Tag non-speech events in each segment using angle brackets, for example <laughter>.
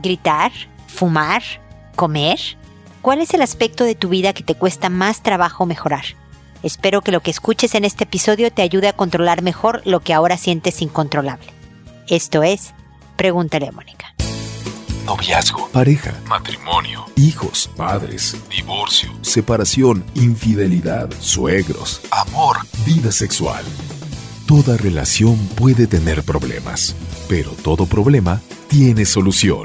gritar, fumar, comer? ¿Cuál es el aspecto de tu vida que te cuesta más trabajo mejorar? Espero que lo que escuches en este episodio te ayude a controlar mejor lo que ahora sientes incontrolable. Esto es, pregúntale a Mónica. Noviazgo, pareja, matrimonio, hijos, padres, divorcio, separación, infidelidad, suegros, amor, vida sexual. Toda relación puede tener problemas, pero todo problema tiene solución.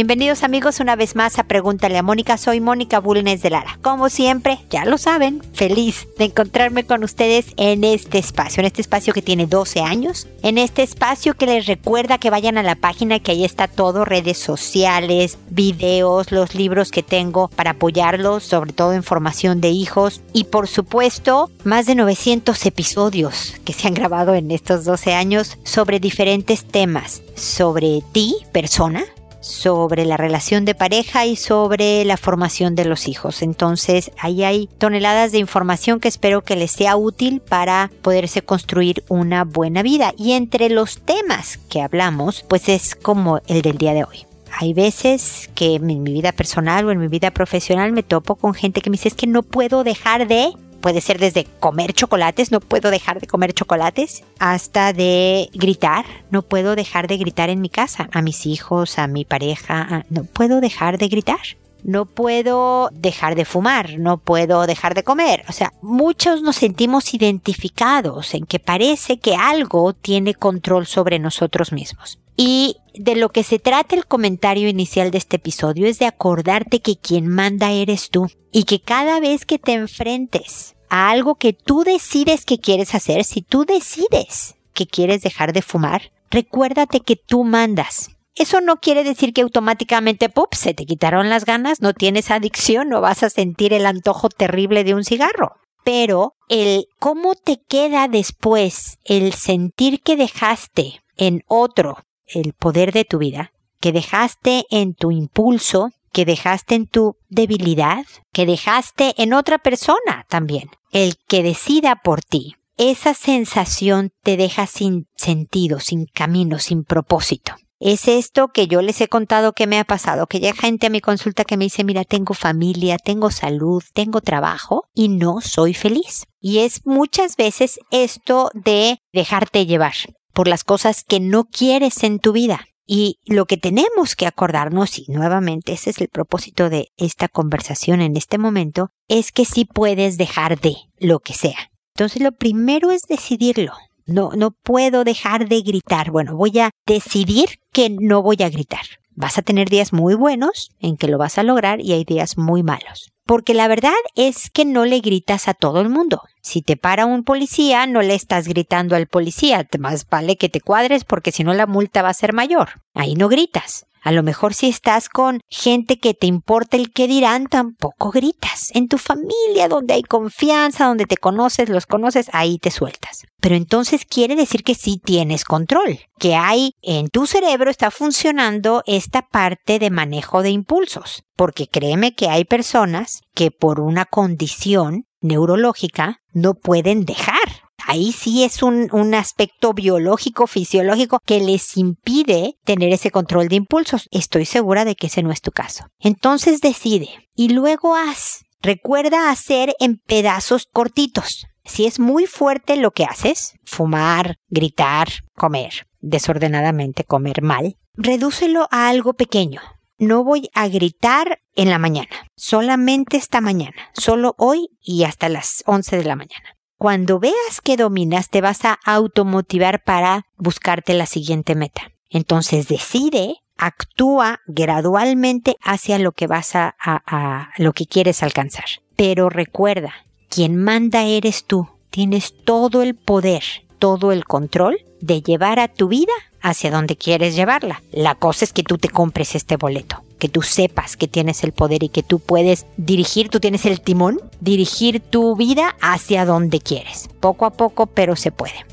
Bienvenidos amigos una vez más a Pregúntale a Mónica. Soy Mónica Bulnes de Lara. Como siempre, ya lo saben, feliz de encontrarme con ustedes en este espacio, en este espacio que tiene 12 años, en este espacio que les recuerda que vayan a la página que ahí está todo, redes sociales, videos, los libros que tengo para apoyarlos, sobre todo en formación de hijos y por supuesto más de 900 episodios que se han grabado en estos 12 años sobre diferentes temas, sobre ti, persona, sobre la relación de pareja y sobre la formación de los hijos. Entonces, ahí hay toneladas de información que espero que les sea útil para poderse construir una buena vida. Y entre los temas que hablamos, pues es como el del día de hoy. Hay veces que en mi vida personal o en mi vida profesional me topo con gente que me dice es que no puedo dejar de Puede ser desde comer chocolates, no puedo dejar de comer chocolates, hasta de gritar, no puedo dejar de gritar en mi casa, a mis hijos, a mi pareja, no puedo dejar de gritar. No puedo dejar de fumar, no puedo dejar de comer. O sea, muchos nos sentimos identificados en que parece que algo tiene control sobre nosotros mismos. Y de lo que se trata el comentario inicial de este episodio es de acordarte que quien manda eres tú y que cada vez que te enfrentes a algo que tú decides que quieres hacer, si tú decides que quieres dejar de fumar, recuérdate que tú mandas. Eso no quiere decir que automáticamente, ¡pup!, se te quitaron las ganas, no tienes adicción, no vas a sentir el antojo terrible de un cigarro. Pero el cómo te queda después el sentir que dejaste en otro el poder de tu vida, que dejaste en tu impulso, que dejaste en tu debilidad, que dejaste en otra persona también, el que decida por ti. Esa sensación te deja sin sentido, sin camino, sin propósito. Es esto que yo les he contado que me ha pasado, que llega gente a mi consulta que me dice, mira, tengo familia, tengo salud, tengo trabajo y no soy feliz. Y es muchas veces esto de dejarte llevar por las cosas que no quieres en tu vida. Y lo que tenemos que acordarnos, y nuevamente ese es el propósito de esta conversación en este momento, es que sí puedes dejar de lo que sea. Entonces lo primero es decidirlo. No, no puedo dejar de gritar. Bueno, voy a decidir que no voy a gritar. Vas a tener días muy buenos en que lo vas a lograr y hay días muy malos. Porque la verdad es que no le gritas a todo el mundo. Si te para un policía, no le estás gritando al policía. Más vale que te cuadres porque si no la multa va a ser mayor. Ahí no gritas. A lo mejor si estás con gente que te importa el que dirán, tampoco gritas. En tu familia, donde hay confianza, donde te conoces, los conoces, ahí te sueltas. Pero entonces quiere decir que sí tienes control, que hay en tu cerebro está funcionando esta parte de manejo de impulsos. Porque créeme que hay personas que por una condición neurológica no pueden dejar ahí sí es un, un, aspecto biológico, fisiológico, que les impide tener ese control de impulsos. Estoy segura de que ese no es tu caso. Entonces decide y luego haz. Recuerda hacer en pedazos cortitos. Si es muy fuerte lo que haces, fumar, gritar, comer, desordenadamente comer mal, redúcelo a algo pequeño. No voy a gritar en la mañana, solamente esta mañana, solo hoy y hasta las 11 de la mañana. Cuando veas que dominas, te vas a automotivar para buscarte la siguiente meta. Entonces decide, actúa gradualmente hacia lo que vas a, a, lo que quieres alcanzar. Pero recuerda, quien manda eres tú. Tienes todo el poder, todo el control de llevar a tu vida hacia donde quieres llevarla. La cosa es que tú te compres este boleto, que tú sepas que tienes el poder y que tú puedes dirigir, tú tienes el timón, dirigir tu vida hacia donde quieres. Poco a poco, pero se puede.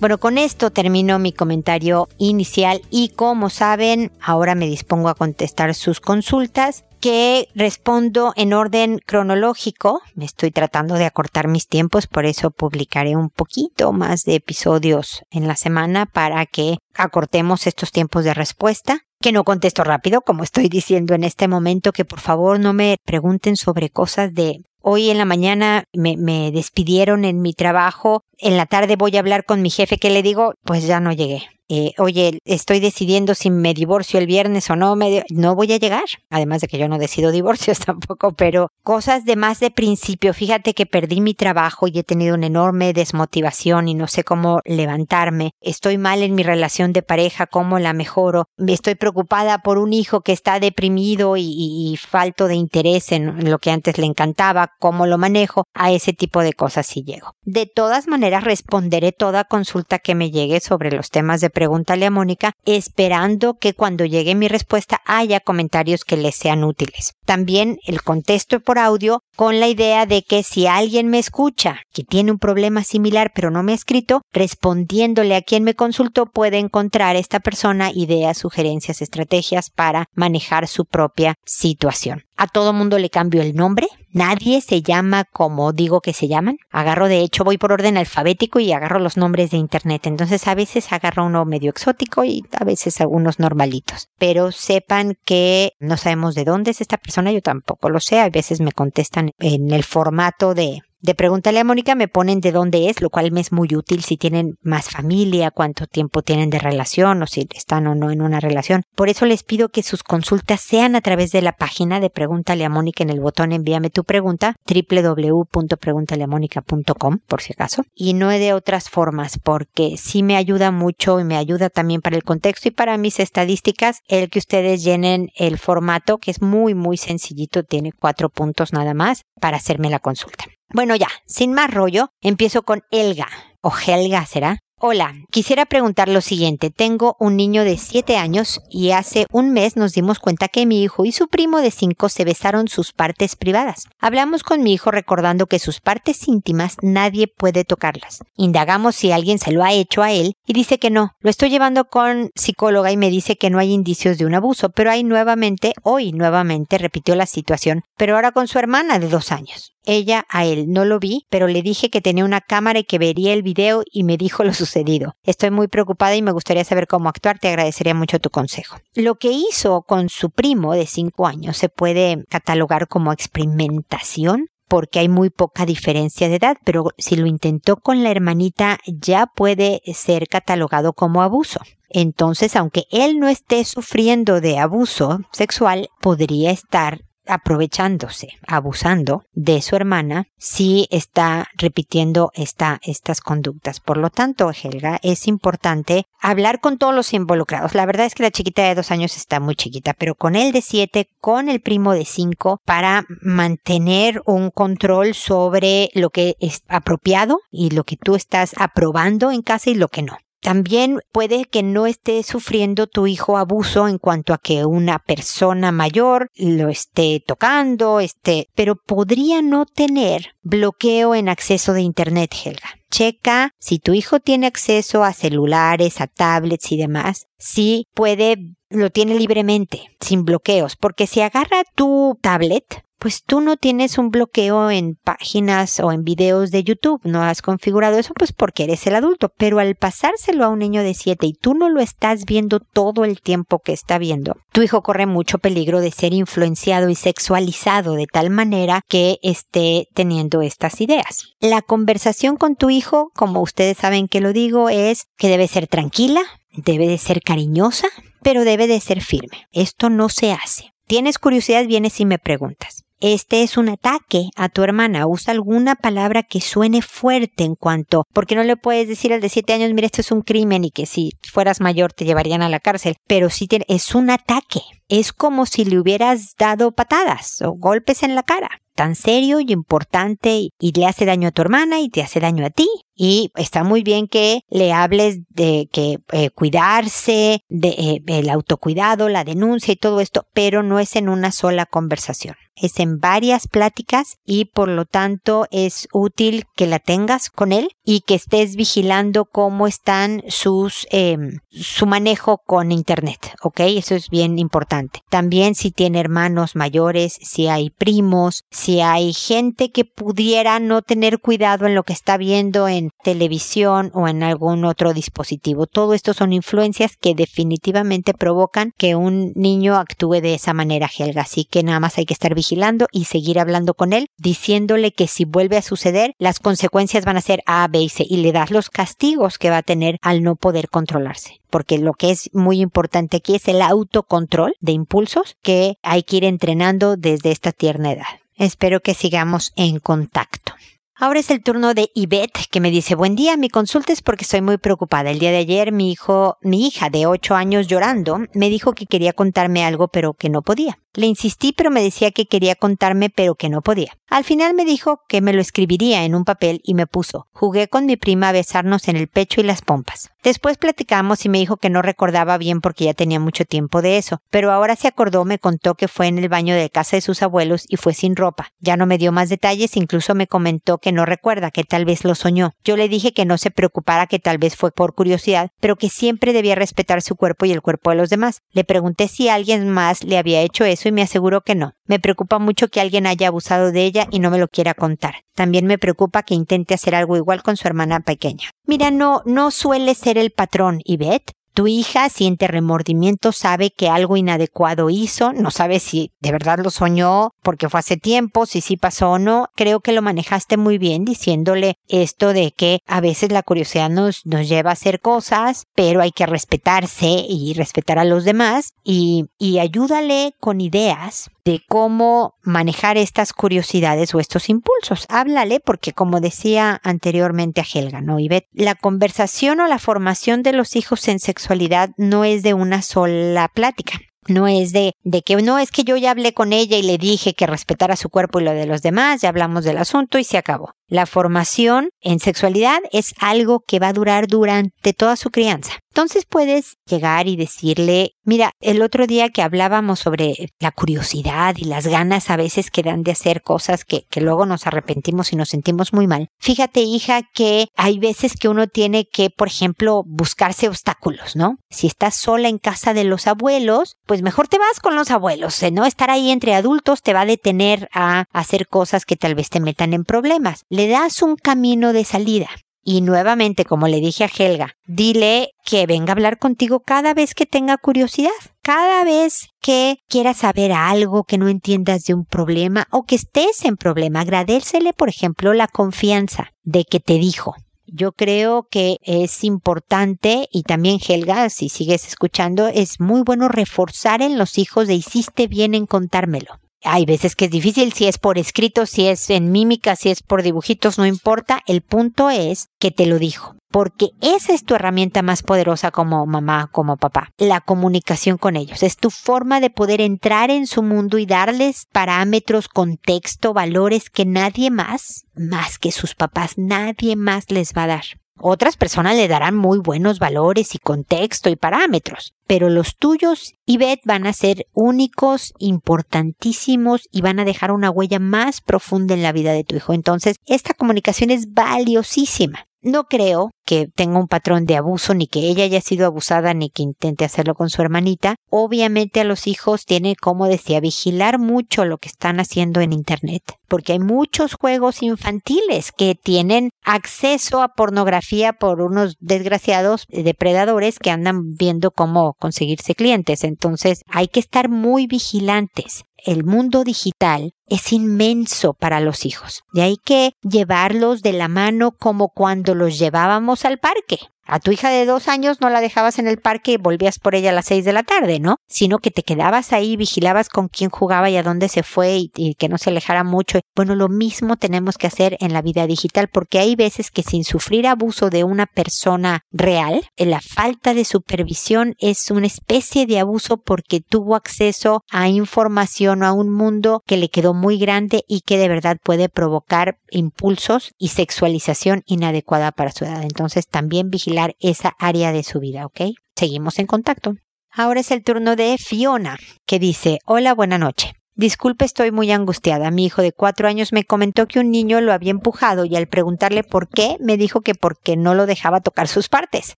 Bueno, con esto termino mi comentario inicial y como saben, ahora me dispongo a contestar sus consultas que respondo en orden cronológico. Me estoy tratando de acortar mis tiempos, por eso publicaré un poquito más de episodios en la semana para que acortemos estos tiempos de respuesta. Que no contesto rápido, como estoy diciendo en este momento, que por favor no me pregunten sobre cosas de Hoy en la mañana me, me, despidieron en mi trabajo. En la tarde voy a hablar con mi jefe que le digo, pues ya no llegué eh, oye, estoy decidiendo si me divorcio el viernes o no, me, no voy a llegar. Además de que yo no decido divorcios <laughs> tampoco, pero cosas de más de principio. Fíjate que perdí mi trabajo y he tenido una enorme desmotivación y no sé cómo levantarme. Estoy mal en mi relación de pareja, cómo la mejoro. Estoy preocupada por un hijo que está deprimido y, falto de interés en lo que antes le encantaba, cómo lo manejo. A ese tipo de cosas sí llego. De todas maneras, responderé toda consulta que me llegue sobre los temas de pregúntale a Mónica, esperando que cuando llegue mi respuesta haya comentarios que les sean útiles. También el contesto por audio con la idea de que si alguien me escucha que tiene un problema similar pero no me ha escrito, respondiéndole a quien me consultó puede encontrar esta persona ideas, sugerencias, estrategias para manejar su propia situación. A todo mundo le cambio el nombre. Nadie se llama como digo que se llaman. Agarro, de hecho, voy por orden alfabético y agarro los nombres de internet. Entonces a veces agarro uno medio exótico y a veces algunos normalitos. Pero sepan que no sabemos de dónde es esta persona, yo tampoco lo sé. A veces me contestan en el formato de de Pregúntale a Mónica me ponen de dónde es, lo cual me es muy útil si tienen más familia, cuánto tiempo tienen de relación o si están o no en una relación. Por eso les pido que sus consultas sean a través de la página de Pregúntale a Mónica en el botón Envíame tu pregunta, www.preguntaleamónica.com por si acaso, y no de otras formas, porque sí me ayuda mucho y me ayuda también para el contexto y para mis estadísticas el que ustedes llenen el formato, que es muy, muy sencillito, tiene cuatro puntos nada más para hacerme la consulta. Bueno, ya, sin más rollo, empiezo con Elga, o Helga será, Hola, quisiera preguntar lo siguiente. Tengo un niño de 7 años y hace un mes nos dimos cuenta que mi hijo y su primo de 5 se besaron sus partes privadas. Hablamos con mi hijo recordando que sus partes íntimas nadie puede tocarlas. Indagamos si alguien se lo ha hecho a él y dice que no. Lo estoy llevando con psicóloga y me dice que no hay indicios de un abuso, pero hay nuevamente, hoy nuevamente repitió la situación, pero ahora con su hermana de dos años ella a él. No lo vi, pero le dije que tenía una cámara y que vería el video y me dijo lo <laughs> sucedido. Estoy muy preocupada y me gustaría saber cómo actuar. Te agradecería mucho tu consejo. Lo que hizo con su primo de cinco años se puede catalogar como experimentación porque hay muy poca diferencia de edad, pero si lo intentó con la hermanita ya puede ser catalogado como abuso. Entonces, aunque él no esté sufriendo de abuso sexual, podría estar aprovechándose, abusando de su hermana si está repitiendo esta, estas conductas. Por lo tanto, Helga, es importante hablar con todos los involucrados. La verdad es que la chiquita de dos años está muy chiquita, pero con el de siete, con el primo de cinco, para mantener un control sobre lo que es apropiado y lo que tú estás aprobando en casa y lo que no. También puede que no esté sufriendo tu hijo abuso en cuanto a que una persona mayor lo esté tocando, este, pero podría no tener bloqueo en acceso de Internet, Helga. Checa si tu hijo tiene acceso a celulares, a tablets y demás, si puede, lo tiene libremente, sin bloqueos, porque si agarra tu tablet, pues tú no tienes un bloqueo en páginas o en videos de YouTube, no has configurado eso pues porque eres el adulto, pero al pasárselo a un niño de 7 y tú no lo estás viendo todo el tiempo que está viendo, tu hijo corre mucho peligro de ser influenciado y sexualizado de tal manera que esté teniendo estas ideas. La conversación con tu hijo, como ustedes saben que lo digo, es que debe ser tranquila, debe de ser cariñosa, pero debe de ser firme. Esto no se hace. Tienes curiosidad, vienes y me preguntas este es un ataque a tu hermana. Usa alguna palabra que suene fuerte en cuanto, porque no le puedes decir al de siete años, mira, esto es un crimen y que si fueras mayor te llevarían a la cárcel. Pero sí es un ataque. Es como si le hubieras dado patadas o golpes en la cara tan serio y importante y, le hace daño a tu hermana y te hace daño a ti. Y está muy bien que le hables de que eh, cuidarse, de eh, el autocuidado, la denuncia y todo esto, pero no es en una sola conversación es en varias pláticas y por lo tanto es útil que la tengas con él y que estés vigilando cómo están sus em, su manejo con internet, ¿ok? Eso es bien importante. También si tiene hermanos mayores, si hay primos, si hay gente que pudiera no tener cuidado en lo que está viendo en televisión o en algún otro dispositivo. Todo esto son influencias que definitivamente provocan que un niño actúe de esa manera, Helga. Así que nada más hay que estar vigilando y seguir hablando con él, diciéndole que si vuelve a suceder, las consecuencias van a ser A, B y C y le das los castigos que va a tener al no poder controlarse. Porque lo que es muy importante aquí es el autocontrol de impulsos que hay que ir entrenando desde esta tierna edad. Espero que sigamos en contacto. Ahora es el turno de Ivette, que me dice, buen día, mi consulta es porque estoy muy preocupada. El día de ayer mi hijo, mi hija de 8 años llorando, me dijo que quería contarme algo pero que no podía. Le insistí pero me decía que quería contarme pero que no podía. Al final me dijo que me lo escribiría en un papel y me puso. Jugué con mi prima a besarnos en el pecho y las pompas. Después platicamos y me dijo que no recordaba bien porque ya tenía mucho tiempo de eso, pero ahora se acordó, me contó que fue en el baño de casa de sus abuelos y fue sin ropa. Ya no me dio más detalles, incluso me comentó que no recuerda, que tal vez lo soñó. Yo le dije que no se preocupara, que tal vez fue por curiosidad, pero que siempre debía respetar su cuerpo y el cuerpo de los demás. Le pregunté si alguien más le había hecho eso y me aseguró que no. Me preocupa mucho que alguien haya abusado de ella y no me lo quiera contar. También me preocupa que intente hacer algo igual con su hermana pequeña. Mira, no, no suele ser el patrón, Ivette. Tu hija siente remordimiento, sabe que algo inadecuado hizo, no sabe si de verdad lo soñó porque fue hace tiempo, si sí pasó o no. Creo que lo manejaste muy bien diciéndole esto de que a veces la curiosidad nos, nos lleva a hacer cosas, pero hay que respetarse y respetar a los demás y, y ayúdale con ideas de cómo manejar estas curiosidades o estos impulsos. Háblale porque como decía anteriormente a Helga, ¿no? Ivette, la conversación o la formación de los hijos en sexualidad no es de una sola plática. No es de, de que no es que yo ya hablé con ella y le dije que respetara su cuerpo y lo de los demás, ya hablamos del asunto y se acabó. La formación en sexualidad es algo que va a durar durante toda su crianza. Entonces puedes llegar y decirle, mira, el otro día que hablábamos sobre la curiosidad y las ganas a veces que dan de hacer cosas que, luego nos arrepentimos y nos sentimos muy mal. Fíjate, hija, que hay veces que uno tiene que, por ejemplo, buscarse obstáculos, ¿no? Si estás sola en casa de los abuelos, pues mejor te vas con los abuelos, ¿no? Estar ahí entre adultos te va a detener a hacer cosas que tal vez te metan en problemas. Le das un camino de salida. Y nuevamente, como le dije a Helga, dile que venga a hablar contigo cada vez que tenga curiosidad, cada vez que quiera saber algo que no entiendas de un problema o que estés en problema. Agradecele, por ejemplo, la confianza de que te dijo. Yo creo que es importante y también Helga, si sigues escuchando, es muy bueno reforzar en los hijos de hiciste bien en contármelo. Hay veces que es difícil, si es por escrito, si es en mímica, si es por dibujitos, no importa. El punto es que te lo dijo. Porque esa es tu herramienta más poderosa como mamá, como papá. La comunicación con ellos. Es tu forma de poder entrar en su mundo y darles parámetros, contexto, valores que nadie más, más que sus papás, nadie más les va a dar. Otras personas le darán muy buenos valores y contexto y parámetros, pero los tuyos y Beth van a ser únicos, importantísimos y van a dejar una huella más profunda en la vida de tu hijo. Entonces, esta comunicación es valiosísima. No creo que tenga un patrón de abuso, ni que ella haya sido abusada, ni que intente hacerlo con su hermanita. Obviamente a los hijos tiene, como decía, vigilar mucho lo que están haciendo en Internet, porque hay muchos juegos infantiles que tienen acceso a pornografía por unos desgraciados depredadores que andan viendo cómo conseguirse clientes. Entonces hay que estar muy vigilantes el mundo digital es inmenso para los hijos. Y hay que llevarlos de la mano como cuando los llevábamos al parque. A tu hija de dos años no la dejabas en el parque y volvías por ella a las seis de la tarde, ¿no? Sino que te quedabas ahí, vigilabas con quién jugaba y a dónde se fue y, que no se alejara mucho. Bueno, lo mismo tenemos que hacer en la vida digital porque hay veces que sin sufrir abuso de una persona real, la falta de supervisión es una especie de abuso porque tuvo acceso a información o a un mundo que le quedó muy grande y que de verdad puede provocar impulsos y sexualización inadecuada para su edad. Entonces también vigilar esa área de su vida, ¿ok? Seguimos en contacto. Ahora es el turno de Fiona, que dice, hola, buena noche. Disculpe, estoy muy angustiada. Mi hijo de cuatro años me comentó que un niño lo había empujado y al preguntarle por qué, me dijo que porque no lo dejaba tocar sus partes.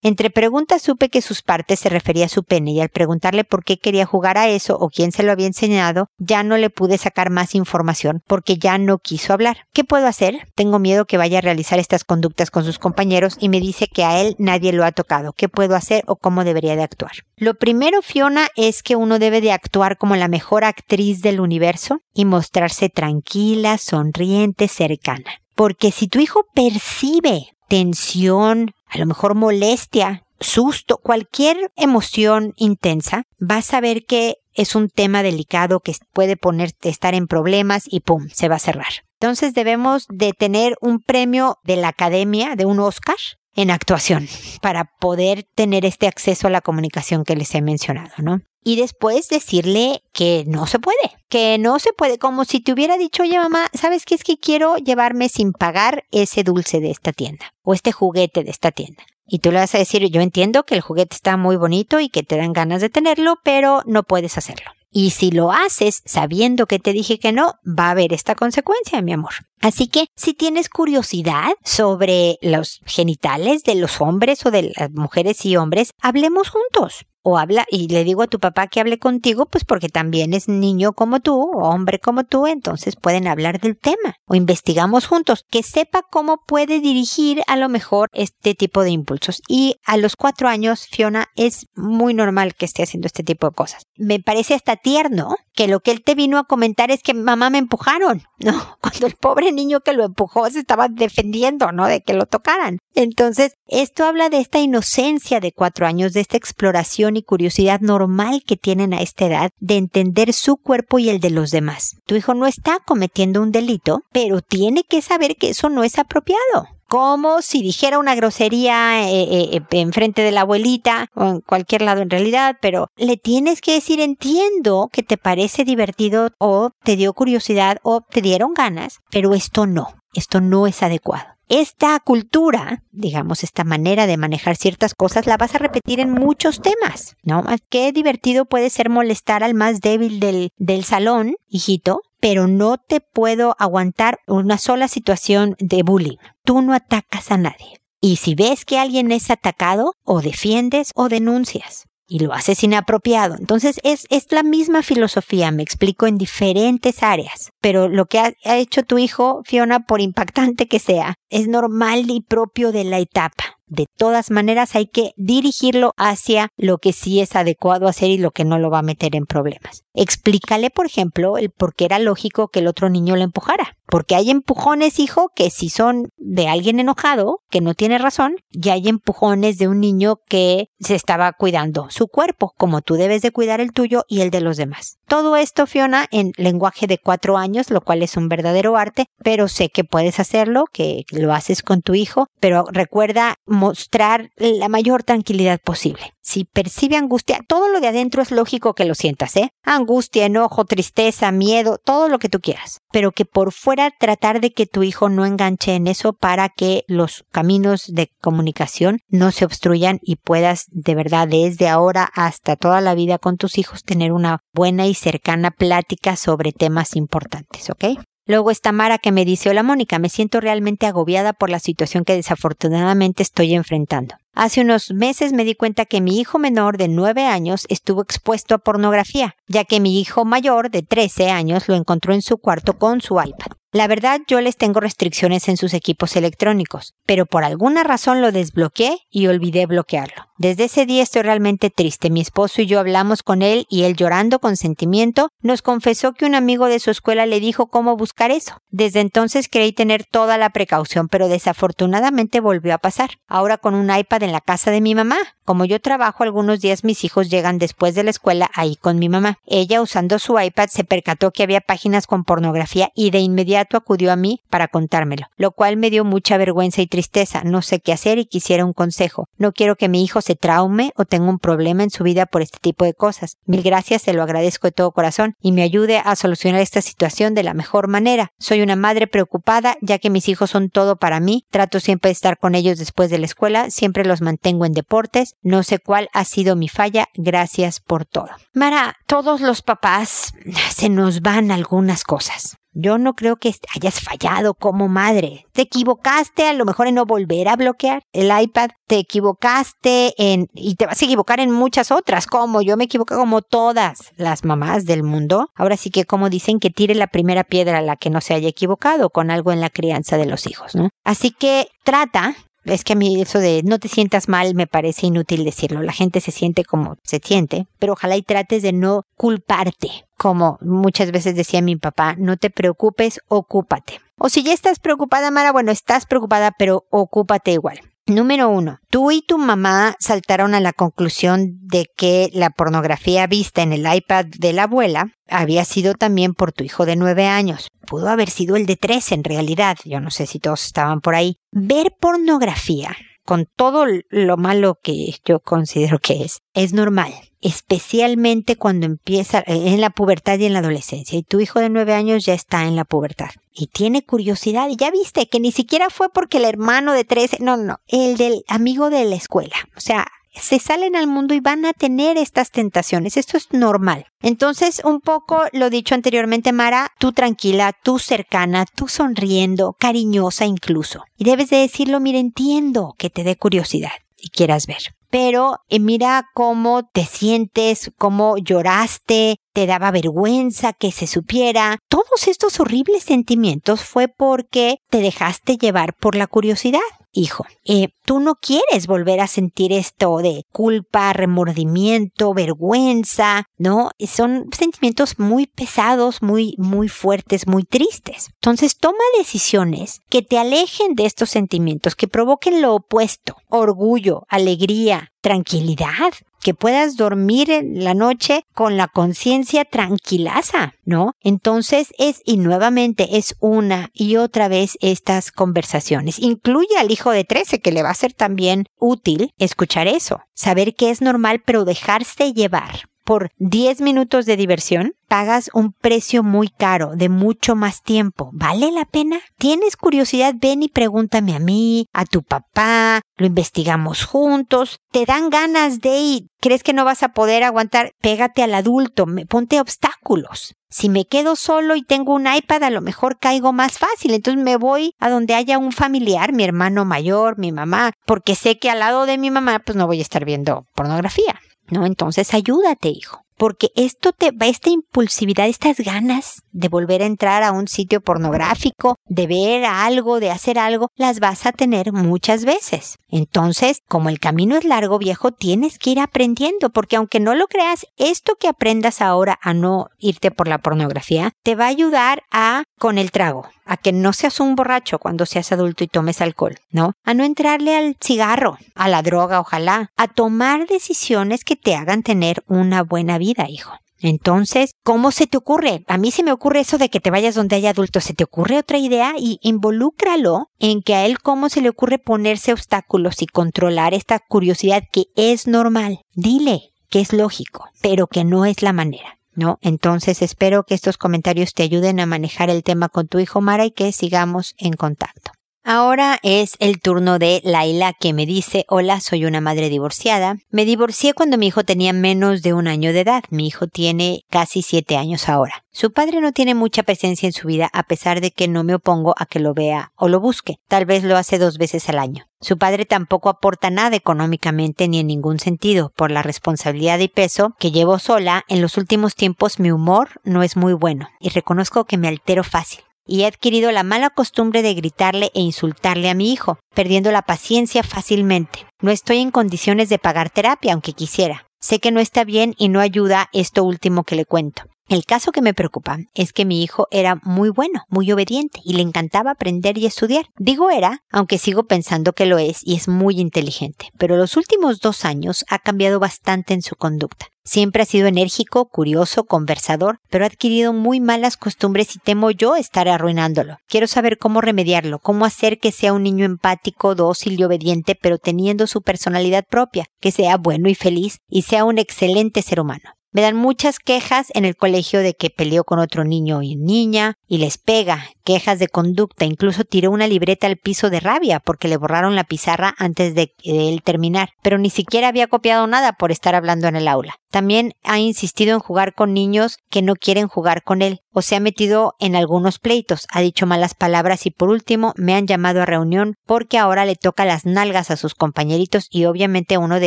Entre preguntas supe que sus partes se refería a su pene y al preguntarle por qué quería jugar a eso o quién se lo había enseñado, ya no le pude sacar más información porque ya no quiso hablar. ¿Qué puedo hacer? Tengo miedo que vaya a realizar estas conductas con sus compañeros y me dice que a él nadie lo ha tocado. ¿Qué puedo hacer o cómo debería de actuar? Lo primero, Fiona, es que uno debe de actuar como la mejor actriz del universo y mostrarse tranquila, sonriente, cercana. Porque si tu hijo percibe tensión, a lo mejor molestia, susto, cualquier emoción intensa, vas a ver que es un tema delicado que puede ponerte estar en problemas y pum, se va a cerrar. Entonces debemos de tener un premio de la academia, de un Oscar, en actuación para poder tener este acceso a la comunicación que les he mencionado, ¿no? Y después decirle que no se puede, que no se puede, como si te hubiera dicho, oye mamá, ¿sabes qué es que quiero llevarme sin pagar ese dulce de esta tienda o este juguete de esta tienda? Y tú le vas a decir, yo entiendo que el juguete está muy bonito y que te dan ganas de tenerlo, pero no puedes hacerlo. Y si lo haces sabiendo que te dije que no, va a haber esta consecuencia, mi amor. Así que si tienes curiosidad sobre los genitales de los hombres o de las mujeres y hombres, hablemos juntos o habla y le digo a tu papá que hable contigo, pues porque también es niño como tú o hombre como tú, entonces pueden hablar del tema o investigamos juntos, que sepa cómo puede dirigir a lo mejor este tipo de impulsos. Y a los cuatro años, Fiona, es muy normal que esté haciendo este tipo de cosas. Me parece hasta tierno que lo que él te vino a comentar es que mamá me empujaron, <laughs> ¿no? Cuando el pobre niño que lo empujó se estaba defendiendo, ¿no? De que lo tocaran. Entonces, esto habla de esta inocencia de cuatro años, de esta exploración y curiosidad normal que tienen a esta edad de entender su cuerpo y el de los demás. Tu hijo no está cometiendo un delito, pero tiene que saber que eso no es apropiado como si dijera una grosería eh, eh, eh, en frente de la abuelita o en cualquier lado en realidad, pero le tienes que decir entiendo que te parece divertido o te dio curiosidad o te dieron ganas, pero esto no, esto no es adecuado esta cultura, digamos, esta manera de manejar ciertas cosas, la vas a repetir en muchos temas, ¿no? Qué divertido puede ser molestar al más débil del, del salón, hijito, pero no te puedo aguantar una sola situación de bullying. Tú no atacas a nadie. Y si ves que alguien es atacado, o defiendes o denuncias y lo haces inapropiado. Entonces es, es la misma filosofía, me explico, en diferentes áreas. Pero lo que ha, ha hecho tu hijo, Fiona, por impactante que sea, es normal y propio de la etapa. De todas maneras hay que dirigirlo hacia lo que sí es adecuado hacer y lo que no lo va a meter en problemas. Explícale, por ejemplo, el por qué era lógico que el otro niño le empujara. Porque hay empujones, hijo, que si son de alguien enojado, que no tiene razón, y hay empujones de un niño que se estaba cuidando su cuerpo, como tú debes de cuidar el tuyo y el de los demás. Todo esto, Fiona, en lenguaje de cuatro años, lo cual es un verdadero arte, pero sé que puedes hacerlo, que lo haces con tu hijo, pero recuerda mostrar la mayor tranquilidad posible. Si percibe angustia, todo lo de adentro es lógico que lo sientas, ¿eh? Angustia, enojo, tristeza, miedo, todo lo que tú quieras. Pero que por fuera tratar de que tu hijo no enganche en eso para que los caminos de comunicación no se obstruyan y puedas de verdad desde ahora hasta toda la vida con tus hijos tener una buena y cercana plática sobre temas importantes, ¿ok? Luego está Mara que me dice, hola Mónica, me siento realmente agobiada por la situación que desafortunadamente estoy enfrentando. Hace unos meses me di cuenta que mi hijo menor de 9 años estuvo expuesto a pornografía, ya que mi hijo mayor de 13 años lo encontró en su cuarto con su iPad. La verdad yo les tengo restricciones en sus equipos electrónicos, pero por alguna razón lo desbloqueé y olvidé bloquearlo. Desde ese día estoy realmente triste. Mi esposo y yo hablamos con él y él llorando con sentimiento nos confesó que un amigo de su escuela le dijo cómo buscar eso. Desde entonces creí tener toda la precaución, pero desafortunadamente volvió a pasar. Ahora con un iPad en la casa de mi mamá. Como yo trabajo algunos días mis hijos llegan después de la escuela ahí con mi mamá. Ella usando su iPad se percató que había páginas con pornografía y de inmediato acudió a mí para contármelo, lo cual me dio mucha vergüenza y tristeza. No sé qué hacer y quisiera un consejo. No quiero que mi hijo se traume o tenga un problema en su vida por este tipo de cosas. Mil gracias, se lo agradezco de todo corazón y me ayude a solucionar esta situación de la mejor manera. Soy una madre preocupada ya que mis hijos son todo para mí. Trato siempre de estar con ellos después de la escuela, siempre los mantengo en deportes. No sé cuál ha sido mi falla. Gracias por todo. Mara, todos los papás se nos van algunas cosas. Yo no creo que hayas fallado como madre. Te equivocaste a lo mejor en no volver a bloquear el iPad. Te equivocaste en, y te vas a equivocar en muchas otras, como yo me equivoco como todas las mamás del mundo. Ahora sí que como dicen que tire la primera piedra a la que no se haya equivocado con algo en la crianza de los hijos, ¿no? Así que trata es que a mí eso de no te sientas mal me parece inútil decirlo. La gente se siente como se siente, pero ojalá y trates de no culparte. Como muchas veces decía mi papá, no te preocupes, ocúpate. O si ya estás preocupada, Mara, bueno, estás preocupada, pero ocúpate igual. Número uno, tú y tu mamá saltaron a la conclusión de que la pornografía vista en el iPad de la abuela había sido también por tu hijo de nueve años. Pudo haber sido el de tres en realidad. Yo no sé si todos estaban por ahí. Ver pornografía con todo lo malo que yo considero que es, es normal, especialmente cuando empieza en la pubertad y en la adolescencia. Y tu hijo de nueve años ya está en la pubertad y tiene curiosidad. Y ya viste que ni siquiera fue porque el hermano de trece, no, no, el del amigo de la escuela. O sea, se salen al mundo y van a tener estas tentaciones. Esto es normal. Entonces, un poco lo dicho anteriormente, Mara, tú tranquila, tú cercana, tú sonriendo, cariñosa incluso. Y debes de decirlo, mira, entiendo que te dé curiosidad y quieras ver. Pero eh, mira cómo te sientes, cómo lloraste, te daba vergüenza que se supiera. Todos estos horribles sentimientos fue porque te dejaste llevar por la curiosidad hijo. Eh, tú no quieres volver a sentir esto de culpa, remordimiento, vergüenza, ¿no? Son sentimientos muy pesados, muy, muy fuertes, muy tristes. Entonces toma decisiones que te alejen de estos sentimientos, que provoquen lo opuesto, orgullo, alegría, tranquilidad, que puedas dormir en la noche con la conciencia tranquilaza, ¿no? Entonces es, y nuevamente es una y otra vez estas conversaciones. Incluye al hijo de 13 que le va a ser también útil escuchar eso, saber que es normal pero dejarse llevar por 10 minutos de diversión, pagas un precio muy caro, de mucho más tiempo. ¿Vale la pena? ¿Tienes curiosidad? Ven y pregúntame a mí, a tu papá, lo investigamos juntos. ¿Te dan ganas de ir? ¿Crees que no vas a poder aguantar? Pégate al adulto, ponte obstáculos. Si me quedo solo y tengo un iPad, a lo mejor caigo más fácil. Entonces me voy a donde haya un familiar, mi hermano mayor, mi mamá, porque sé que al lado de mi mamá, pues no voy a estar viendo pornografía. ¿No? Entonces ayúdate, hijo. Porque esto te va, esta impulsividad, estas ganas de volver a entrar a un sitio pornográfico, de ver algo, de hacer algo, las vas a tener muchas veces. Entonces, como el camino es largo, viejo, tienes que ir aprendiendo, porque aunque no lo creas, esto que aprendas ahora a no irte por la pornografía, te va a ayudar a con el trago, a que no seas un borracho cuando seas adulto y tomes alcohol, ¿no? A no entrarle al cigarro, a la droga, ojalá, a tomar decisiones que te hagan tener una buena vida, hijo. Entonces, ¿cómo se te ocurre? A mí se me ocurre eso de que te vayas donde haya adultos. ¿Se te ocurre otra idea? Y involúcralo en que a él cómo se le ocurre ponerse obstáculos y controlar esta curiosidad que es normal. Dile que es lógico, pero que no es la manera. ¿No? Entonces espero que estos comentarios te ayuden a manejar el tema con tu hijo Mara y que sigamos en contacto. Ahora es el turno de Laila que me dice, hola, soy una madre divorciada. Me divorcié cuando mi hijo tenía menos de un año de edad. Mi hijo tiene casi siete años ahora. Su padre no tiene mucha presencia en su vida a pesar de que no me opongo a que lo vea o lo busque. Tal vez lo hace dos veces al año. Su padre tampoco aporta nada económicamente ni en ningún sentido. Por la responsabilidad y peso que llevo sola, en los últimos tiempos mi humor no es muy bueno y reconozco que me altero fácil y he adquirido la mala costumbre de gritarle e insultarle a mi hijo, perdiendo la paciencia fácilmente. No estoy en condiciones de pagar terapia, aunque quisiera. Sé que no está bien y no ayuda esto último que le cuento. El caso que me preocupa es que mi hijo era muy bueno, muy obediente y le encantaba aprender y estudiar. Digo era, aunque sigo pensando que lo es y es muy inteligente, pero los últimos dos años ha cambiado bastante en su conducta. Siempre ha sido enérgico, curioso, conversador, pero ha adquirido muy malas costumbres y temo yo estar arruinándolo. Quiero saber cómo remediarlo, cómo hacer que sea un niño empático, dócil y obediente, pero teniendo su personalidad propia, que sea bueno y feliz y sea un excelente ser humano. Me dan muchas quejas en el colegio de que peleó con otro niño y niña y les pega, quejas de conducta, incluso tiró una libreta al piso de rabia porque le borraron la pizarra antes de, él terminar, pero ni siquiera había copiado nada por estar hablando en el aula. También ha insistido en jugar con niños que no quieren jugar con él, o se ha metido en algunos pleitos, ha dicho malas palabras y por último me han llamado a reunión porque ahora le toca las nalgas a sus compañeritos y obviamente a uno de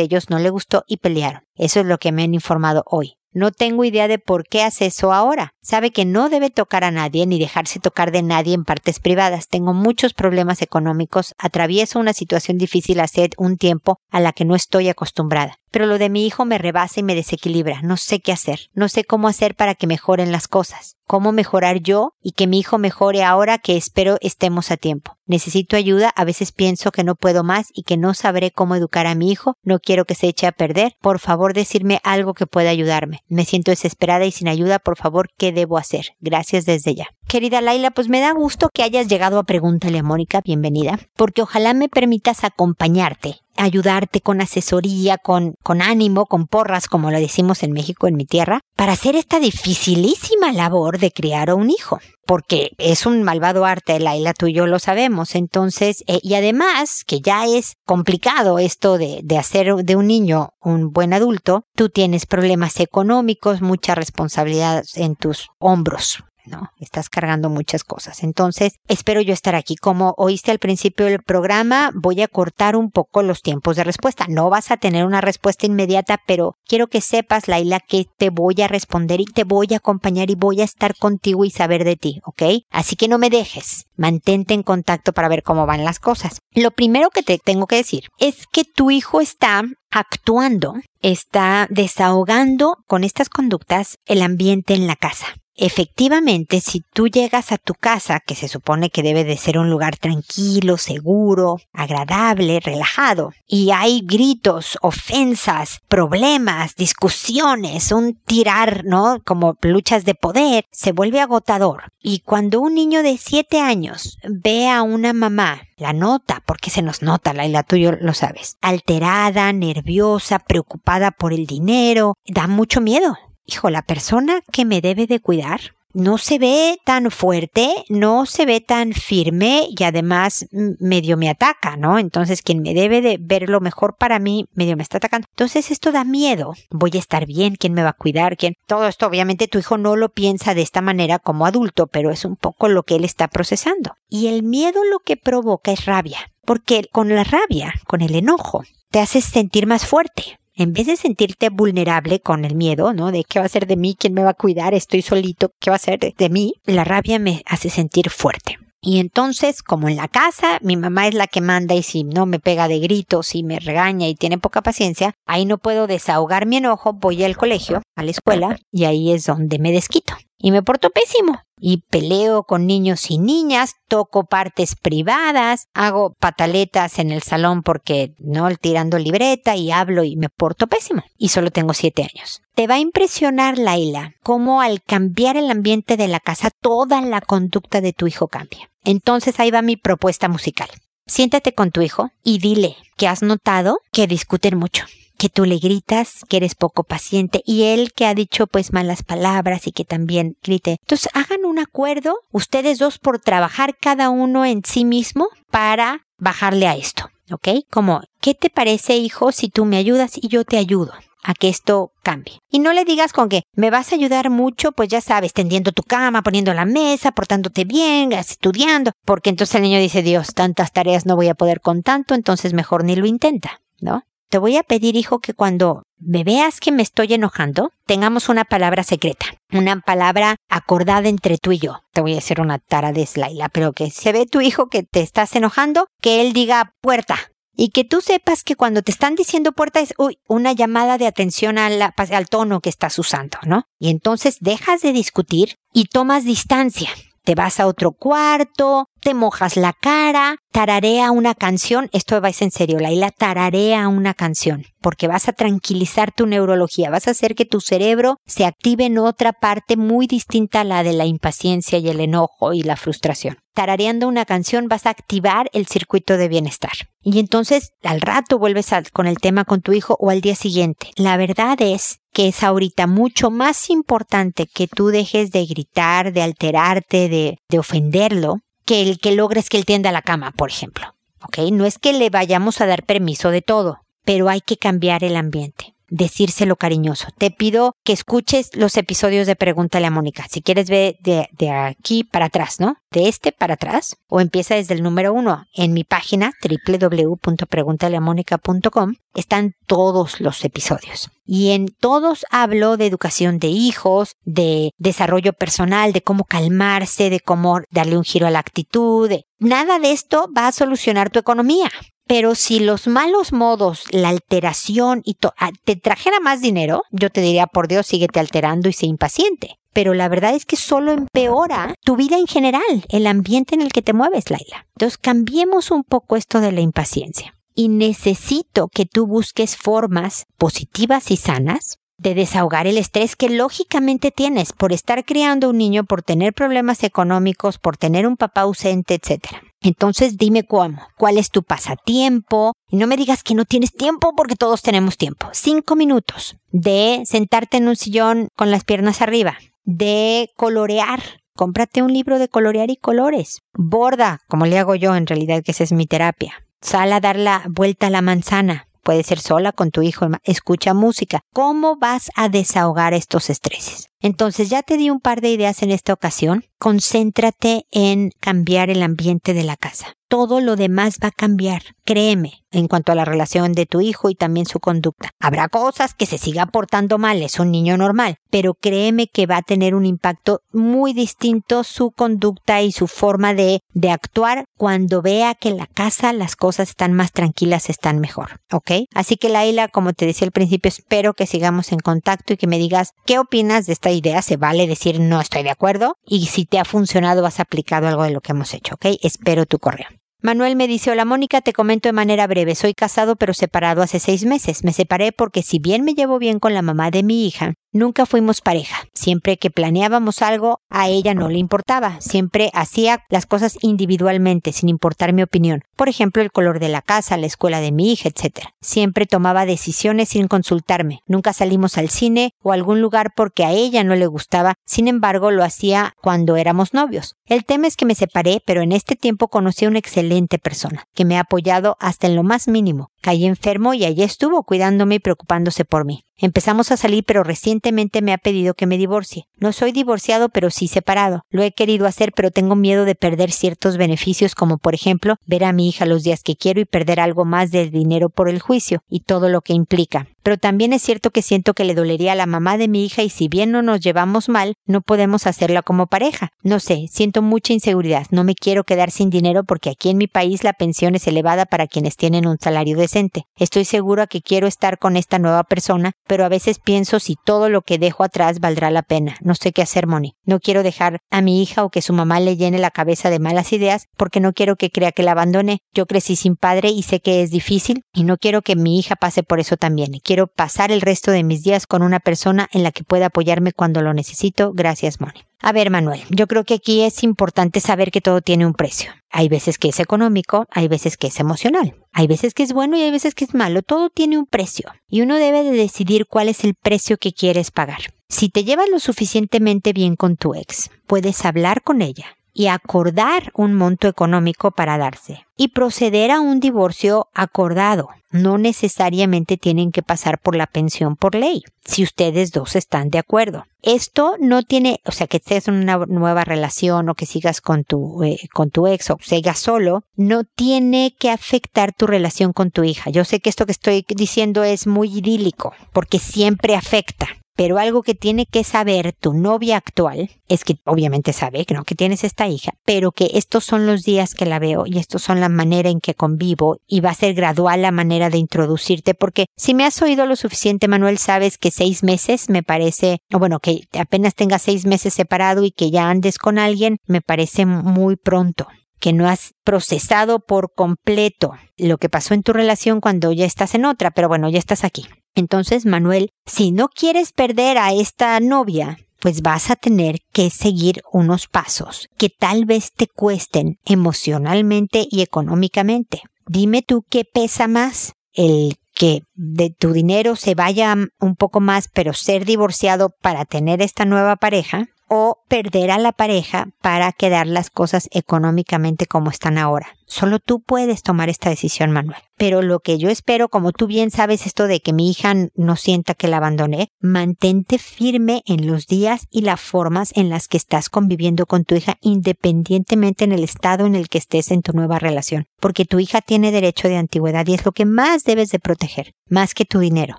ellos no le gustó y pelearon. Eso es lo que me han informado hoy. No tengo idea de por qué hace eso ahora. Sabe que no debe tocar a nadie ni dejarse tocar de nadie en partes privadas. Tengo muchos problemas económicos. Atravieso una situación difícil hace un tiempo a la que no estoy acostumbrada pero lo de mi hijo me rebasa y me desequilibra. No sé qué hacer. No sé cómo hacer para que mejoren las cosas. Cómo mejorar yo y que mi hijo mejore ahora que espero estemos a tiempo. Necesito ayuda, a veces pienso que no puedo más y que no sabré cómo educar a mi hijo, no quiero que se eche a perder. Por favor, decirme algo que pueda ayudarme. Me siento desesperada y sin ayuda, por favor, ¿qué debo hacer? Gracias desde ya. Querida Laila, pues me da gusto que hayas llegado a Pregúntale a Mónica, bienvenida, porque ojalá me permitas acompañarte ayudarte con asesoría, con, con ánimo, con porras, como lo decimos en México, en mi tierra, para hacer esta dificilísima labor de criar a un hijo. Porque es un malvado arte, Laila, tú y yo lo sabemos. Entonces, eh, y además, que ya es complicado esto de, de hacer de un niño un buen adulto, tú tienes problemas económicos, mucha responsabilidad en tus hombros. ¿No? Estás cargando muchas cosas. Entonces, espero yo estar aquí. Como oíste al principio del programa, voy a cortar un poco los tiempos de respuesta. No vas a tener una respuesta inmediata, pero quiero que sepas, Laila, que te voy a responder y te voy a acompañar y voy a estar contigo y saber de ti, ¿ok? Así que no me dejes. Mantente en contacto para ver cómo van las cosas. Lo primero que te tengo que decir es que tu hijo está actuando, está desahogando con estas conductas el ambiente en la casa. Efectivamente, si tú llegas a tu casa, que se supone que debe de ser un lugar tranquilo, seguro, agradable, relajado, y hay gritos, ofensas, problemas, discusiones, un tirar, ¿no? Como luchas de poder, se vuelve agotador. Y cuando un niño de siete años ve a una mamá la nota, porque se nos nota, la y la lo sabes, alterada, nerviosa, preocupada por el dinero, da mucho miedo hijo, la persona que me debe de cuidar no se ve tan fuerte, no se ve tan firme y además medio me ataca, ¿no? Entonces quien me debe de ver lo mejor para mí, medio me está atacando. Entonces esto da miedo. Voy a estar bien, ¿quién me va a cuidar? ¿Quién? Todo esto obviamente tu hijo no lo piensa de esta manera como adulto, pero es un poco lo que él está procesando. Y el miedo lo que provoca es rabia, porque con la rabia, con el enojo, te haces sentir más fuerte en vez de sentirte vulnerable con el miedo, ¿no? De qué va a ser de mí, quién me va a cuidar, estoy solito, qué va a ser de mí, la rabia me hace sentir fuerte. Y entonces, como en la casa, mi mamá es la que manda y si no me pega de gritos y me regaña y tiene poca paciencia, ahí no puedo desahogar mi enojo, voy al colegio, a la escuela, y ahí es donde me desquito. Y me porto pésimo y peleo con niños y niñas, toco partes privadas, hago pataletas en el salón porque no tirando libreta y hablo y me porto pésimo. Y solo tengo siete años. Te va a impresionar, Laila, cómo al cambiar el ambiente de la casa, toda la conducta de tu hijo cambia. Entonces ahí va mi propuesta musical. Siéntate con tu hijo y dile que has notado que discuten mucho que tú le gritas, que eres poco paciente y él que ha dicho pues malas palabras y que también grite. Entonces hagan un acuerdo ustedes dos por trabajar cada uno en sí mismo para bajarle a esto. ¿Ok? Como, ¿qué te parece, hijo, si tú me ayudas y yo te ayudo? a que esto cambie. Y no le digas con que me vas a ayudar mucho, pues ya sabes, tendiendo tu cama, poniendo la mesa, portándote bien, estudiando, porque entonces el niño dice, Dios, tantas tareas no voy a poder con tanto, entonces mejor ni lo intenta, ¿no? Te voy a pedir, hijo, que cuando me veas que me estoy enojando, tengamos una palabra secreta, una palabra acordada entre tú y yo. Te voy a hacer una tara de Slaila, pero que se ve tu hijo que te estás enojando, que él diga puerta. Y que tú sepas que cuando te están diciendo puerta es, uy, una llamada de atención al tono que estás usando, ¿no? Y entonces dejas de discutir y tomas distancia. Te vas a otro cuarto, te mojas la cara, tararea una canción. Esto va en serio, Laila, tararea una canción, porque vas a tranquilizar tu neurología, vas a hacer que tu cerebro se active en otra parte muy distinta a la de la impaciencia y el enojo y la frustración. Tarareando una canción vas a activar el circuito de bienestar. Y entonces al rato vuelves con el tema con tu hijo o al día siguiente. La verdad es que es ahorita mucho más importante que tú dejes de gritar, de alterarte, de, de ofenderlo, que el que logres que él tienda la cama, por ejemplo. ¿Ok? No es que le vayamos a dar permiso de todo, pero hay que cambiar el ambiente decírselo cariñoso. Te pido que escuches los episodios de Pregúntale a Mónica. Si quieres ver de, de, aquí para atrás, ¿no? De este para atrás. O empieza desde el número uno. En mi página www.preguntaleamónica.com están todos los episodios. Y en todos hablo de educación de hijos, de desarrollo personal, de cómo calmarse, de cómo darle un giro a la actitud. Nada de esto va a solucionar tu economía. Pero si los malos modos, la alteración y ah, te trajera más dinero, yo te diría, por Dios, síguete alterando y sé impaciente. Pero la verdad es que solo empeora tu vida en general, el ambiente en el que te mueves, Laila. Entonces cambiemos un poco esto de la impaciencia. Y necesito que tú busques formas positivas y sanas de desahogar el estrés que lógicamente tienes por estar criando un niño, por tener problemas económicos, por tener un papá ausente, etc. Entonces dime cómo, cuál es tu pasatiempo y no me digas que no tienes tiempo porque todos tenemos tiempo. Cinco minutos de sentarte en un sillón con las piernas arriba, de colorear. Cómprate un libro de colorear y colores. Borda, como le hago yo en realidad, que esa es mi terapia. Sal a dar la vuelta a la manzana. Puede ser sola con tu hijo. Escucha música. ¿Cómo vas a desahogar estos estreses? Entonces ya te di un par de ideas en esta ocasión. Concéntrate en cambiar el ambiente de la casa. Todo lo demás va a cambiar. Créeme, en cuanto a la relación de tu hijo y también su conducta. Habrá cosas que se siga portando mal, es un niño normal, pero créeme que va a tener un impacto muy distinto su conducta y su forma de, de actuar cuando vea que en la casa las cosas están más tranquilas, están mejor. ¿Ok? Así que Laila, como te decía al principio, espero que sigamos en contacto y que me digas qué opinas de esta idea, se vale decir no estoy de acuerdo y si te ha funcionado has aplicado algo de lo que hemos hecho, ¿ok? Espero tu correo. Manuel me dice, hola Mónica, te comento de manera breve, soy casado pero separado hace seis meses. Me separé porque si bien me llevo bien con la mamá de mi hija, Nunca fuimos pareja. Siempre que planeábamos algo, a ella no le importaba. Siempre hacía las cosas individualmente, sin importar mi opinión. Por ejemplo, el color de la casa, la escuela de mi hija, etc. Siempre tomaba decisiones sin consultarme. Nunca salimos al cine o a algún lugar porque a ella no le gustaba. Sin embargo, lo hacía cuando éramos novios. El tema es que me separé, pero en este tiempo conocí a una excelente persona, que me ha apoyado hasta en lo más mínimo. Caí enfermo y allí estuvo cuidándome y preocupándose por mí. Empezamos a salir, pero recientemente me ha pedido que me divorcie. No soy divorciado, pero sí separado. Lo he querido hacer, pero tengo miedo de perder ciertos beneficios, como por ejemplo ver a mi hija los días que quiero y perder algo más del dinero por el juicio y todo lo que implica. Pero también es cierto que siento que le dolería a la mamá de mi hija y si bien no nos llevamos mal, no podemos hacerla como pareja. No sé, siento mucha inseguridad. No me quiero quedar sin dinero porque aquí en mi país la pensión es elevada para quienes tienen un salario decente. Estoy segura que quiero estar con esta nueva persona, pero a veces pienso si todo lo que dejo atrás valdrá la pena. No sé qué hacer, Moni. No quiero dejar a mi hija o que su mamá le llene la cabeza de malas ideas porque no quiero que crea que la abandone. Yo crecí sin padre y sé que es difícil y no quiero que mi hija pase por eso también. Quiero pasar el resto de mis días con una persona en la que pueda apoyarme cuando lo necesito. Gracias, Moni. A ver, Manuel, yo creo que aquí es importante saber que todo tiene un precio. Hay veces que es económico, hay veces que es emocional, hay veces que es bueno y hay veces que es malo. Todo tiene un precio y uno debe de decidir cuál es el precio que quieres pagar. Si te llevas lo suficientemente bien con tu ex, puedes hablar con ella y acordar un monto económico para darse y proceder a un divorcio acordado. No necesariamente tienen que pasar por la pensión por ley, si ustedes dos están de acuerdo. Esto no tiene, o sea, que estés en una nueva relación o que sigas con tu, eh, con tu ex o sigas solo, no tiene que afectar tu relación con tu hija. Yo sé que esto que estoy diciendo es muy idílico, porque siempre afecta Pero algo que tiene que saber tu novia actual es que obviamente sabe no que tienes esta hija, pero que estos son los días que la veo y estos son la manera en que convivo y va a ser gradual la manera de introducirte porque si me has oído lo suficiente Manuel sabes que seis meses me parece, o bueno, que apenas tengas seis meses separado y que ya andes con alguien me parece muy pronto que no has procesado por completo lo que pasó en tu relación cuando ya estás en otra, pero bueno, ya estás aquí. Entonces, Manuel, si no quieres perder a esta novia, pues vas a tener que seguir unos pasos que tal vez te cuesten emocionalmente y económicamente. Dime tú qué pesa más, el que de tu dinero se vaya un poco más, pero ser divorciado para tener esta nueva pareja, o perder a la pareja para quedar las cosas económicamente como están ahora. Solo tú puedes tomar esta decisión, Manuel. Pero lo que yo espero, como tú bien sabes esto de que mi hija no sienta que la abandoné, mantente firme en los días y las formas en las que estás conviviendo con tu hija independientemente en el estado en el que estés en tu nueva relación. Porque tu hija tiene derecho de antigüedad y es lo que más debes de proteger, más que tu dinero.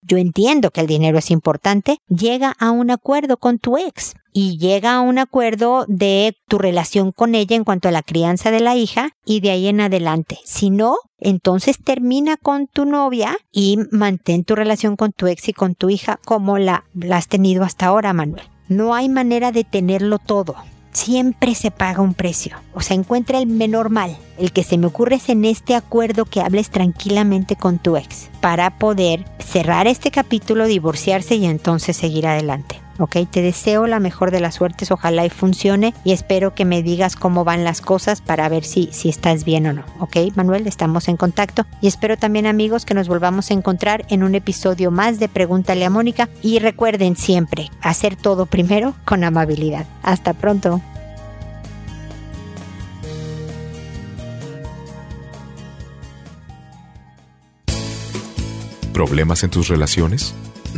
Yo entiendo que el dinero es importante, llega a un acuerdo con tu ex y llega a un acuerdo de tu relación con ella en cuanto a la crianza de la hija y de adelante. Si no, entonces termina con tu novia y mantén tu relación con tu ex y con tu hija como la, la has tenido hasta ahora, Manuel. No hay manera de tenerlo todo. Siempre se paga un precio. O sea, encuentra el menor mal. El que se me ocurre es en este acuerdo que hables tranquilamente con tu ex para poder cerrar este capítulo, divorciarse y entonces seguir adelante. ¿Ok? Te deseo la mejor de las suertes, ojalá y funcione y espero que me digas cómo van las cosas para ver si, si estás bien o no, ¿ok? Manuel, estamos en contacto y espero también amigos que nos volvamos a encontrar en un episodio más de Pregúntale a Mónica y recuerden siempre hacer todo primero con amabilidad. Hasta pronto. ¿Problemas en tus relaciones?